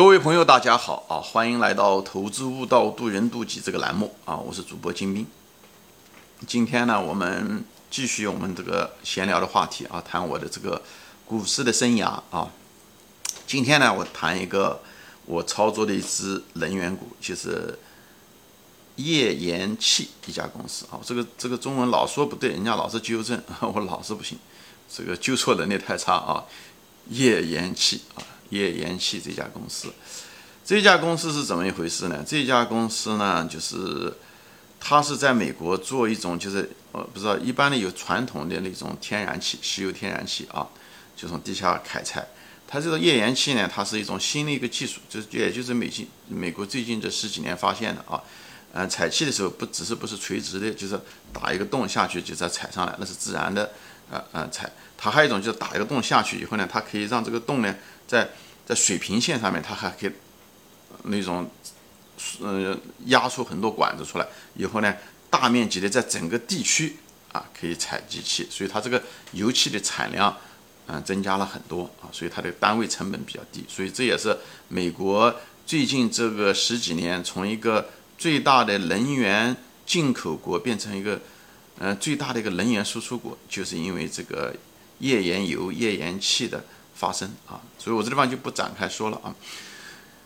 各位朋友，大家好啊！欢迎来到《投资悟道，渡人渡己》这个栏目啊！我是主播金兵。今天呢，我们继续我们这个闲聊的话题啊，谈我的这个股市的生涯啊。今天呢，我谈一个我操作的一只能源股，就是页岩气一家公司啊。这个这个中文老说不对，人家老是纠正，我老是不行，这个纠错能力太差啊！页岩气啊。页岩气这家公司，这家公司是怎么一回事呢？这家公司呢，就是它是在美国做一种，就是呃，不知道一般的有传统的那种天然气，石油天然气啊，就从地下开采。它这个页岩气呢，它是一种新的一个技术，就是也就是美近美国最近这十几年发现的啊。嗯，采气的时候不只是不是垂直的，就是打一个洞下去就再采上来，那是自然的，呃呃采。它还有一种就是打一个洞下去以后呢，它可以让这个洞呢。在在水平线上面，它还可以那种，呃，压出很多管子出来，以后呢，大面积的在整个地区啊可以采集气，所以它这个油气的产量嗯增加了很多啊，所以它的单位成本比较低，所以这也是美国最近这个十几年从一个最大的能源进口国变成一个呃最大的一个能源输出国，就是因为这个页岩油、页岩气的。发生啊，所以我这地方就不展开说了啊。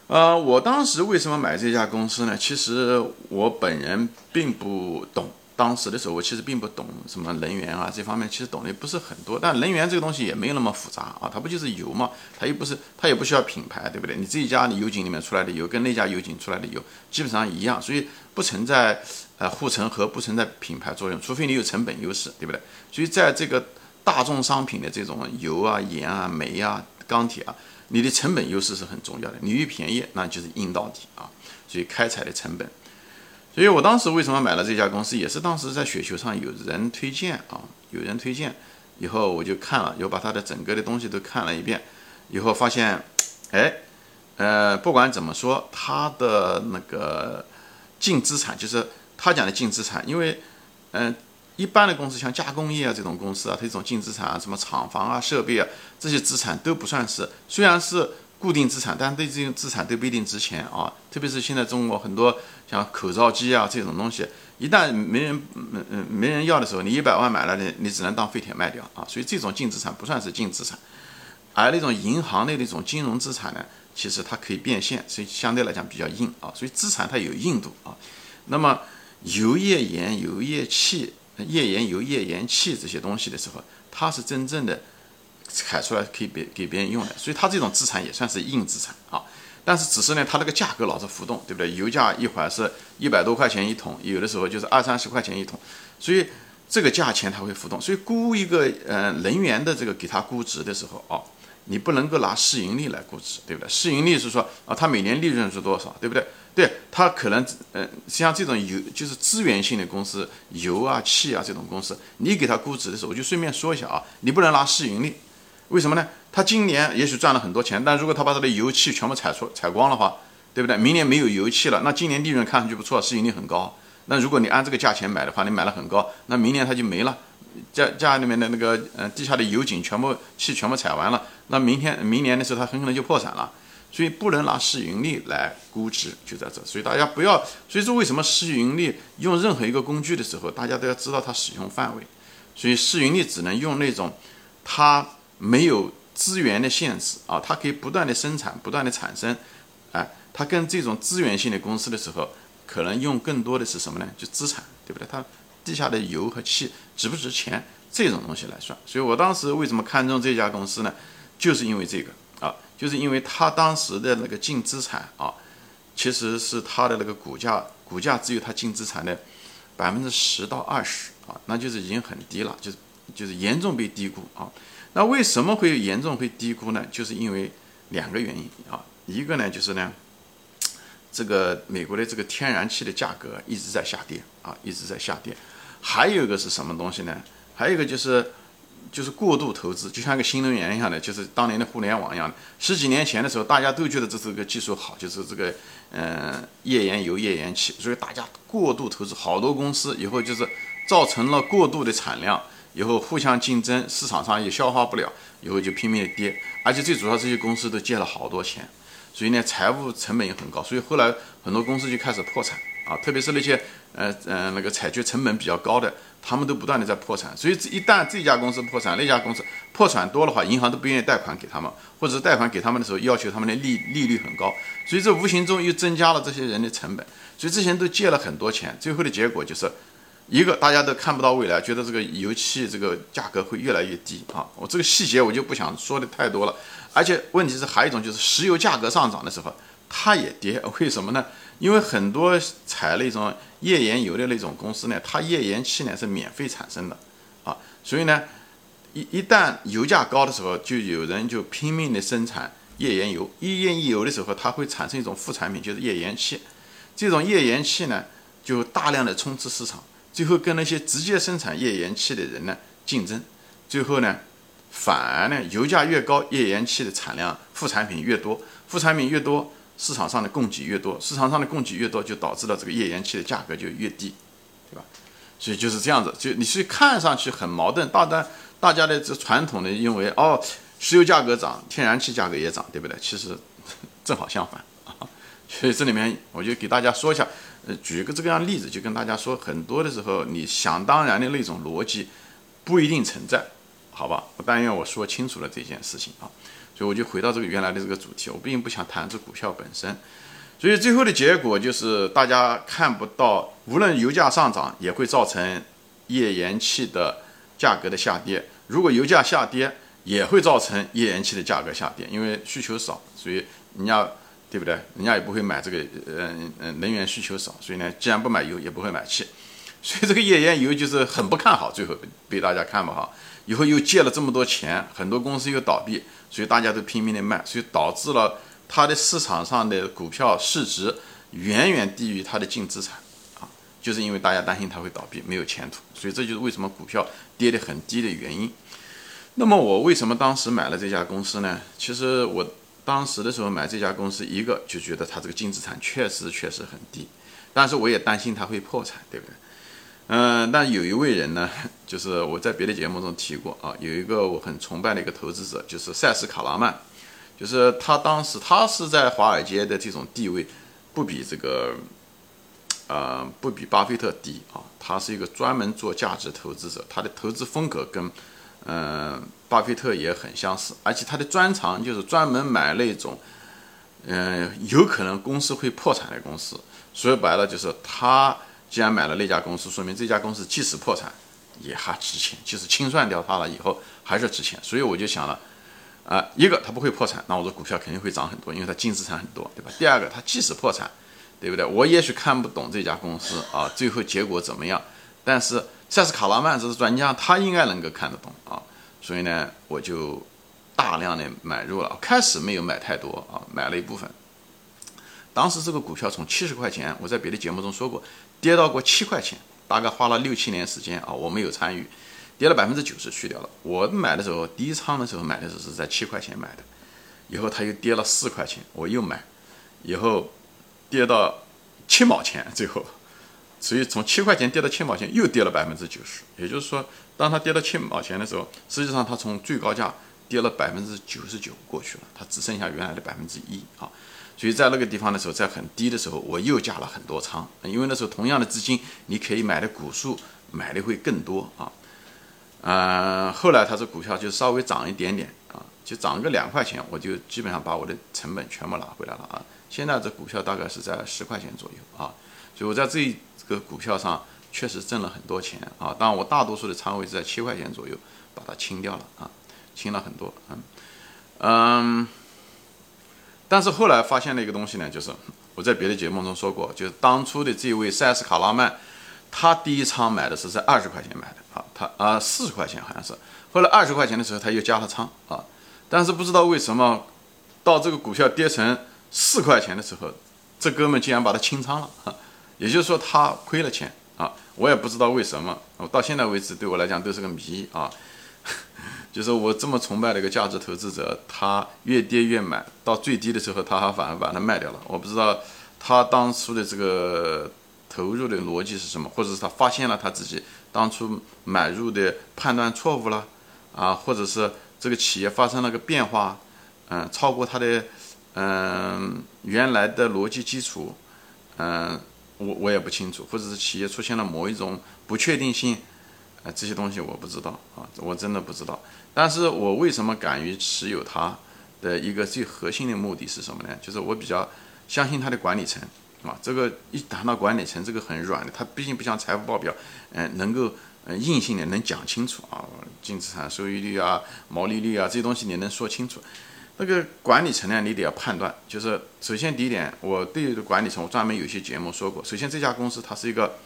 呃，我当时为什么买这家公司呢？其实我本人并不懂，当时的时候我其实并不懂什么能源啊这方面，其实懂的不是很多。但能源这个东西也没有那么复杂啊，它不就是油嘛？它又不是，它也不需要品牌，对不对？你这一家油井里面出来的油跟那家油井出来的油基本上一样，所以不存在呃护城河，不存在品牌作用，除非你有成本优势，对不对？所以在这个。大众商品的这种油啊、盐啊、煤啊、钢铁啊，你的成本优势是很重要的。你越便宜，那就是硬到底啊。所以开采的成本，所以我当时为什么买了这家公司，也是当时在雪球上有人推荐啊，有人推荐，以后我就看了，又把它的整个的东西都看了一遍，以后发现，哎，呃，不管怎么说，它的那个净资产，就是他讲的净资产，因为，嗯。一般的公司，像加工业啊这种公司啊，它这种净资产啊，什么厂房啊、设备啊，这些资产都不算是，虽然是固定资产，但对这些资产都不一定值钱啊。特别是现在中国很多像口罩机啊这种东西，一旦没人嗯嗯没人要的时候，你一百万买了，你你只能当废铁卖掉啊。所以这种净资产不算是净资产，而那种银行的那种金融资产呢，其实它可以变现，所以相对来讲比较硬啊。所以资产它有硬度啊。那么油页岩、油页气。页岩油、页岩气这些东西的时候，它是真正的采出来可以别给别人用的，所以它这种资产也算是硬资产啊。但是只是呢，它那个价格老是浮动，对不对？油价一会儿是一百多块钱一桶，有的时候就是二三十块钱一桶，所以这个价钱它会浮动。所以估一个呃能源的这个给它估值的时候啊。你不能够拿市盈率来估值，对不对？市盈率是说啊，它每年利润是多少，对不对？对，它可能，嗯，像这种油就是资源性的公司，油啊、气啊这种公司，你给它估值的时候，我就顺便说一下啊，你不能拿市盈率，为什么呢？它今年也许赚了很多钱，但如果它把它的油气全部采出采光的话，对不对？明年没有油气了，那今年利润看上去不错，市盈率很高。那如果你按这个价钱买的话，你买了很高，那明年它就没了。家家里面的那个呃地下的油井全部气全部采完了，那明天明年的时候它很可能就破产了，所以不能拿市盈率来估值，就在这。所以大家不要，所以说为什么市盈率用任何一个工具的时候，大家都要知道它使用范围。所以市盈率只能用那种它没有资源的限制啊，它可以不断的生产，不断的产生，哎，它跟这种资源性的公司的时候，可能用更多的是什么呢？就资产，对不对？它。地下的油和气值不值钱这种东西来算，所以我当时为什么看中这家公司呢？就是因为这个啊，就是因为它当时的那个净资产啊，其实是它的那个股价，股价只有它净资产的百分之十到二十啊，那就是已经很低了，就是就是严重被低估啊。那为什么会严重会低估呢？就是因为两个原因啊，一个呢就是呢。这个美国的这个天然气的价格一直在下跌啊，一直在下跌。还有一个是什么东西呢？还有一个就是，就是过度投资，就像个新能源一样的，就是当年的互联网一样的。十几年前的时候，大家都觉得这是个技术好，就是这个嗯页岩油、页岩气，所以大家过度投资，好多公司以后就是造成了过度的产量，以后互相竞争，市场上也消化不了，以后就拼命的跌，而且最主要这些公司都借了好多钱，所以呢财务成本也很高，所以后来很多公司就开始破产啊，特别是那些呃呃那个采掘成本比较高的。他们都不断的在破产，所以一旦这家公司破产，那家公司破产多的话，银行都不愿意贷款给他们，或者贷款给他们的时候要求他们的利利率很高，所以这无形中又增加了这些人的成本，所以这些人都借了很多钱，最后的结果就是一个大家都看不到未来，觉得这个油气这个价格会越来越低啊，我这个细节我就不想说的太多了，而且问题是还有一种就是石油价格上涨的时候，它也跌，为什么呢？因为很多采那种页岩油的那种公司呢，它页岩气呢是免费产生的，啊，所以呢，一一旦油价高的时候，就有人就拼命的生产页岩油。页岩油的时候，它会产生一种副产品，就是页岩气。这种页岩气呢，就大量的充斥市场，最后跟那些直接生产页岩气的人呢竞争，最后呢，反而呢，油价越高，页岩气的产量副产品越多，副产品越多。市场上的供给越多，市场上的供给越多，就导致了这个页岩气的价格就越低，对吧？所以就是这样子，就你是看上去很矛盾，大家大家的这传统的认为，哦，石油价格涨，天然气价格也涨，对不对？其实正好相反啊。所以这里面我就给大家说一下，呃，举一个这个样例子，就跟大家说，很多的时候你想当然的那种逻辑不一定存在，好吧？但愿我说清楚了这件事情啊。所以我就回到这个原来的这个主题，我并不想谈这股票本身，所以最后的结果就是大家看不到，无论油价上涨也会造成页岩气的价格的下跌，如果油价下跌也会造成页岩气的价格下跌，因为需求少，所以人家对不对？人家也不会买这个，嗯嗯，能源需求少，所以呢，既然不买油，也不会买气，所以这个页岩油就是很不看好，最后被大家看不好，以后又借了这么多钱，很多公司又倒闭。所以大家都拼命的卖，所以导致了它的市场上的股票市值远远低于它的净资产，啊，就是因为大家担心它会倒闭，没有前途，所以这就是为什么股票跌得很低的原因。那么我为什么当时买了这家公司呢？其实我当时的时候买这家公司，一个就觉得它这个净资产确实确实很低，但是我也担心它会破产，对不对？嗯，但有一位人呢，就是我在别的节目中提过啊，有一个我很崇拜的一个投资者，就是塞斯·卡拉曼，就是他当时他是在华尔街的这种地位，不比这个，呃，不比巴菲特低啊，他是一个专门做价值投资者，他的投资风格跟，嗯，巴菲特也很相似，而且他的专长就是专门买那种，嗯，有可能公司会破产的公司，说白了就是他。既然买了那家公司，说明这家公司即使破产也还值钱，即使清算掉它了以后还是值钱。所以我就想了，啊，一个它不会破产，那我的股票肯定会涨很多，因为它净资产很多，对吧？第二个，它即使破产，对不对？我也许看不懂这家公司啊，最后结果怎么样？但是塞斯卡拉曼这是专家，他应该能够看得懂啊。所以呢，我就大量的买入了，开始没有买太多啊，买了一部分。当时这个股票从七十块钱，我在别的节目中说过。跌到过七块钱，大概花了六七年时间啊，我没有参与，跌了百分之九十去掉了。我买的时候，第一仓的时候买的时候是在七块钱买的，以后它又跌了四块钱，我又买，以后跌到七毛钱，最后，所以从七块钱跌到七毛钱又跌了百分之九十。也就是说，当它跌到七毛钱的时候，实际上它从最高价跌了百分之九十九过去了，它只剩下原来的百分之一啊。所以在那个地方的时候，在很低的时候，我又加了很多仓，因为那时候同样的资金，你可以买的股数买的会更多啊。嗯，后来它这股票就稍微涨一点点啊，就涨个两块钱，我就基本上把我的成本全部拿回来了啊。现在这股票大概是在十块钱左右啊，所以我在这个股票上确实挣了很多钱啊。当然，我大多数的仓位是在七块钱左右把它清掉了啊，清了很多，嗯，嗯。但是后来发现了一个东西呢，就是我在别的节目中说过，就是当初的这位塞斯卡拉曼，他第一仓买的是在二十块钱买的啊，他啊四十块钱好像是，后来二十块钱的时候他又加了仓啊，但是不知道为什么，到这个股票跌成四块钱的时候，这哥们竟然把它清仓了，也就是说他亏了钱啊，我也不知道为什么，我到现在为止对我来讲都是个谜啊。就是我这么崇拜的一个价值投资者，他越跌越买，到最低的时候，他还反而把它卖掉了。我不知道他当初的这个投入的逻辑是什么，或者是他发现了他自己当初买入的判断错误了，啊，或者是这个企业发生了个变化，嗯，超过他的嗯原来的逻辑基础，嗯，我我也不清楚，或者是企业出现了某一种不确定性，呃，这些东西我不知道啊，我真的不知道。但是我为什么敢于持有它的一个最核心的目的是什么呢？就是我比较相信它的管理层。啊，这个一谈到管理层，这个很软的，它毕竟不像财务报表，嗯，能够嗯硬性的能讲清楚啊，净资产收益率啊、毛利率啊这些东西你能说清楚。那个管理层呢，你得要判断，就是首先第一点，我对管理层我专门有些节目说过，首先这家公司它是一个，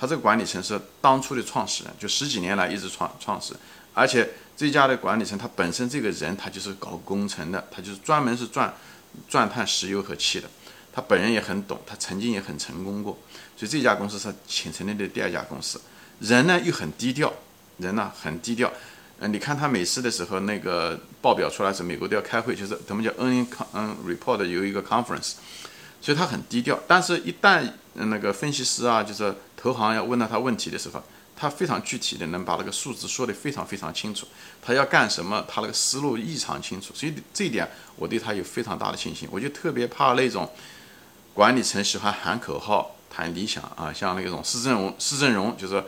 他这个管理层是当初的创始人，就十几年来一直创创始，而且这家的管理层他本身这个人他就是搞工程的，他就是专门是钻钻探石油和气的。他本人也很懂，他曾经也很成功过，所以这家公司是请成立的第二家公司。人呢又很低调，人呢很低调。嗯，你看他每次的时候，那个报表出来时，美国都要开会，就是他们叫 N 嗯 report 有一个 conference，所以他很低调。但是，一旦那个分析师啊，就是投行要问到他问题的时候，他非常具体的能把那个数字说得非常非常清楚。他要干什么，他那个思路异常清楚。所以这一点，我对他有非常大的信心。我就特别怕那种。管理层喜欢喊口号、谈理想啊，像那种施正荣、施正荣就是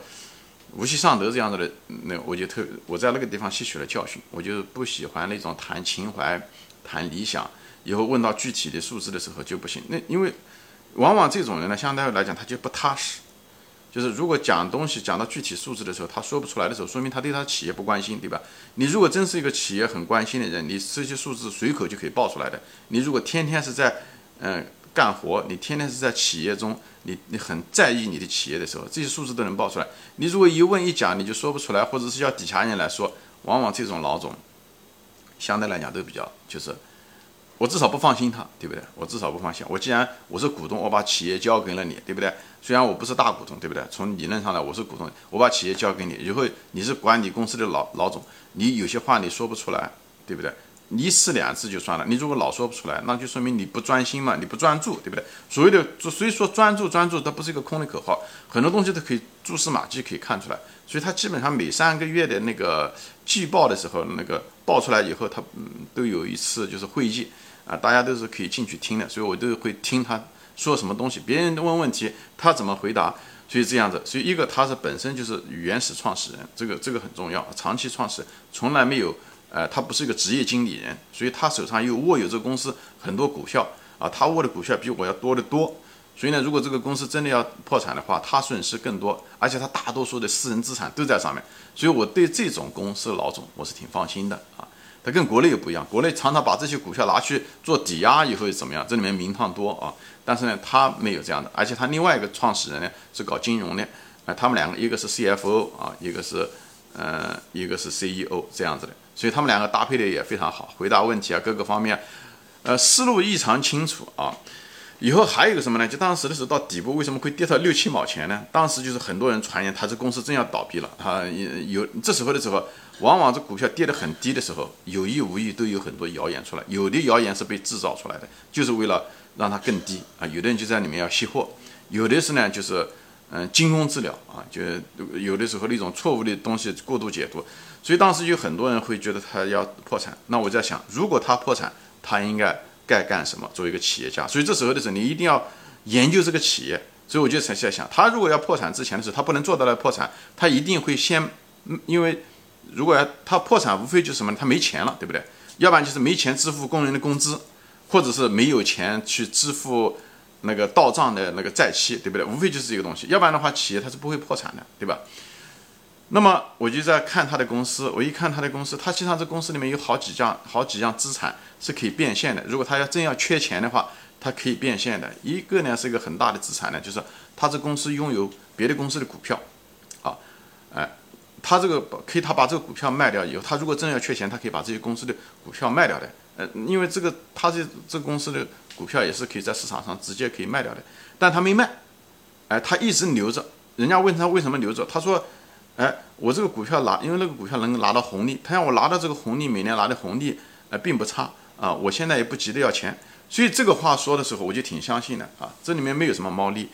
无锡尚德这样子的，那我就特我在那个地方吸取了教训，我就不喜欢那种谈情怀、谈理想，以后问到具体的数字的时候就不行。那因为往往这种人呢，相对来讲他就不踏实，就是如果讲东西讲到具体数字的时候，他说不出来的时候，说明他对他企业不关心，对吧？你如果真是一个企业很关心的人，你这些数字随口就可以报出来的。你如果天天是在嗯。干活，你天天是在企业中，你你很在意你的企业的时候，这些数字都能报出来。你如果一问一讲，你就说不出来，或者是叫底下人来说，往往这种老总，相对来讲都比较就是，我至少不放心他，对不对？我至少不放心。我既然我是股东，我把企业交给了你，对不对？虽然我不是大股东，对不对？从理论上来，我是股东，我把企业交给你，以后你是管理公司的老老总，你有些话你说不出来，对不对？一次两次就算了，你如果老说不出来，那就说明你不专心嘛，你不专注，对不对？所谓的，所以说专注专注，它不是一个空的口号，很多东西都可以蛛丝马迹可以看出来。所以他基本上每三个月的那个季报的时候，那个报出来以后，它嗯都有一次就是会议啊，大家都是可以进去听的，所以我都会听他说什么东西，别人问问题他怎么回答，所以这样子，所以一个他是本身就是原始创始人，这个这个很重要，长期创始人从来没有。呃，他不是一个职业经理人，所以他手上又握有这个公司很多股票啊，他握的股票比我要多得多。所以呢，如果这个公司真的要破产的话，他损失更多，而且他大多数的私人资产都在上面。所以我对这种公司老总我是挺放心的啊。他跟国内又不一样，国内常常把这些股票拿去做抵押以后怎么样？这里面名堂多啊。但是呢，他没有这样的，而且他另外一个创始人呢是搞金融的，啊，他们两个一个是 CFO 啊，一个是呃，一个是 CEO 这样子的。所以他们两个搭配的也非常好，回答问题啊，各个方面，呃，思路异常清楚啊。以后还有一个什么呢？就当时的时候到底部为什么会跌到六七毛钱呢？当时就是很多人传言他这公司真要倒闭了啊。有这时候的时候，往往这股票跌得很低的时候，有意无意都有很多谣言出来。有的谣言是被制造出来的，就是为了让它更低啊。有的人就在里面要吸货，有的是呢就是嗯惊弓之鸟啊，就有的时候那种错误的东西过度解读。所以当时有很多人会觉得他要破产，那我在想，如果他破产，他应该该干什么？作为一个企业家，所以这时候的时候，你一定要研究这个企业。所以我就在在想，他如果要破产之前的时候，他不能做到了破产，他一定会先，因为如果他破产，无非就是什么，他没钱了，对不对？要不然就是没钱支付工人的工资，或者是没有钱去支付那个到账的那个债期，对不对？无非就是这个东西，要不然的话，企业它是不会破产的，对吧？那么我就在看他的公司，我一看他的公司，他实际上这公司里面有好几样好几样资产是可以变现的。如果他要真要缺钱的话，他可以变现的。一个呢是一个很大的资产呢，就是他这公司拥有别的公司的股票，啊，哎，他这个可以他把这个股票卖掉以后，他如果真要缺钱，他可以把这些公司的股票卖掉的。呃，因为这个他这这公司的股票也是可以在市场上直接可以卖掉的，但他没卖，哎，他一直留着。人家问他为什么留着，他说。哎，我这个股票拿，因为那个股票能拿到红利，他让我拿到这个红利，每年拿的红利，呃，并不差啊。我现在也不急着要钱，所以这个话说的时候，我就挺相信的啊。这里面没有什么猫腻，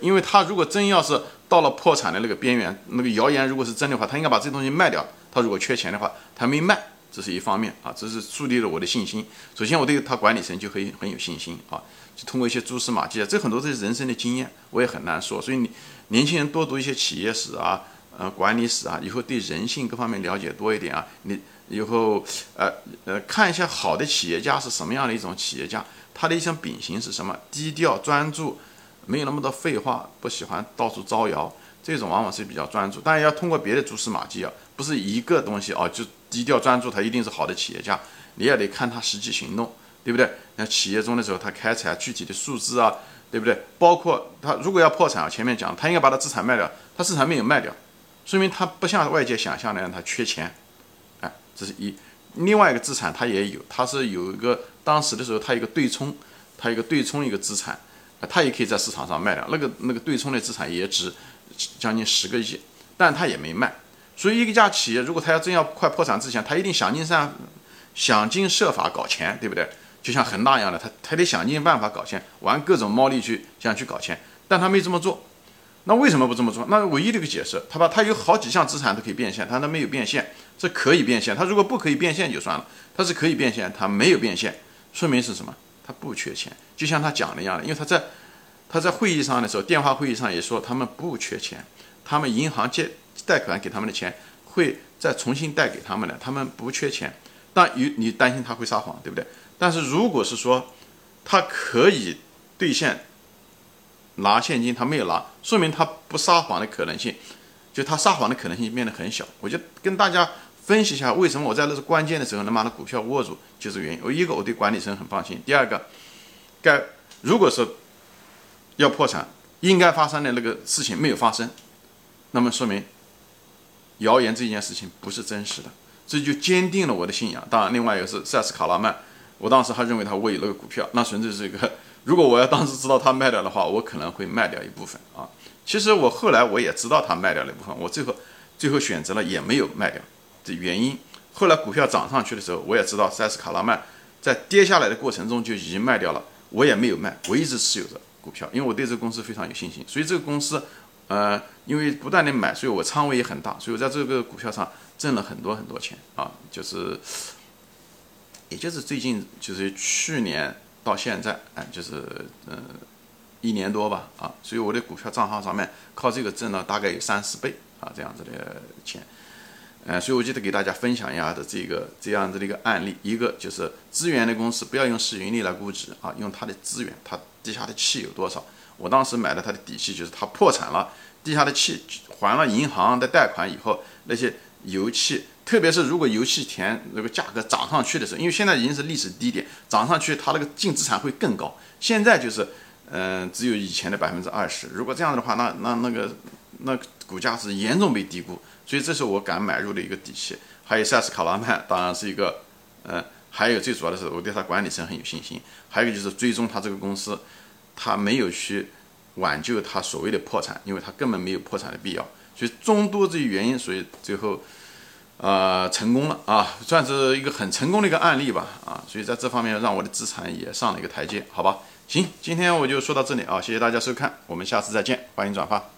因为他如果真要是到了破产的那个边缘，那个谣言如果是真的话，他应该把这东西卖掉。他如果缺钱的话，他没卖，这是一方面啊，这是树立了我的信心。首先，我对他管理层就很很有信心啊，就通过一些蛛丝马迹啊，这很多都是人生的经验，我也很难说。所以你年轻人多读一些企业史啊，呃，管理史啊，以后对人性各方面了解多一点啊，你以后呃呃看一下好的企业家是什么样的一种企业家，他的一项秉性是什么？低调专注。没有那么多废话，不喜欢到处招摇，这种往往是比较专注。当然要通过别的蛛丝马迹啊，不是一个东西啊，就低调专注，他一定是好的企业家。你也得看他实际行动，对不对？那企业中的时候，他开采具体的数字啊，对不对？包括他如果要破产啊，前面讲他应该把他资产卖掉，他资产没有卖掉，说明他不像外界想象那样他缺钱。哎，这是一。另外一个资产他也有，他是有一个当时的时候他一个对冲，他一个对冲一个资产。他也可以在市场上卖掉，那个那个对冲的资产也值将近十个亿，但他也没卖。所以一家企业如果他要真要快破产之前，他一定想尽办想尽设法搞钱，对不对？就像恒大一样的，他他得想尽办法搞钱，玩各种猫腻去想去搞钱，但他没这么做。那为什么不这么做？那唯一的一个解释，他把他有好几项资产都可以变现，他那没有变现，这可以变现。他如果不可以变现就算了，他是可以变现，他没有变现，说明是什么？他不缺钱，就像他讲的一样的，因为他在他在会议上的时候，电话会议上也说他们不缺钱，他们银行借贷款给他们的钱会再重新贷给他们的，他们不缺钱。但有你担心他会撒谎，对不对？但是如果是说他可以兑现拿现金，他没有拿，说明他不撒谎的可能性，就他撒谎的可能性变得很小。我就跟大家。分析一下为什么我在那是关键的时候能把那股票握住，就是原因。我一个我对管理层很放心，第二个，该如果说要破产，应该发生的那个事情没有发生，那么说明谣言这件事情不是真实的，这就坚定了我的信仰。当然，另外一个是塞斯卡拉曼，我当时还认为他握有那个股票，那纯粹是一个，如果我要当时知道他卖掉的话，我可能会卖掉一部分啊。其实我后来我也知道他卖掉了一部分，我最后最后选择了也没有卖掉。的原因，后来股票涨上去的时候，我也知道塞斯卡拉曼在跌下来的过程中就已经卖掉了，我也没有卖，我一直持有着股票，因为我对这个公司非常有信心，所以这个公司，呃，因为不断的买，所以我仓位也很大，所以我在这个股票上挣了很多很多钱啊，就是，也就是最近就是去年到现在，哎，就是嗯一年多吧，啊，所以我的股票账号上面靠这个挣了大概有三四倍啊这样子的钱。呃，所以我记得给大家分享一下的这个这样子的一个案例，一个就是资源的公司不要用市盈率来估值啊，用它的资源，它地下的气有多少。我当时买的它的底气就是它破产了，地下的气还了银行的贷款以后，那些油气，特别是如果油气田那个价格涨上去的时候，因为现在已经是历史低点，涨上去它那个净资产会更高。现在就是，嗯，只有以前的百分之二十。如果这样的话，那那那个那股价是严重被低估。所以这是我敢买入的一个底气，还有塞斯卡拉曼，当然是一个，嗯，还有最主要的是我对他管理层很有信心，还有就是追踪他这个公司，他没有去挽救他所谓的破产，因为他根本没有破产的必要，所以众多这些原因，所以最后，啊，成功了啊，算是一个很成功的一个案例吧，啊，所以在这方面让我的资产也上了一个台阶，好吧，行，今天我就说到这里啊，谢谢大家收看，我们下次再见，欢迎转发。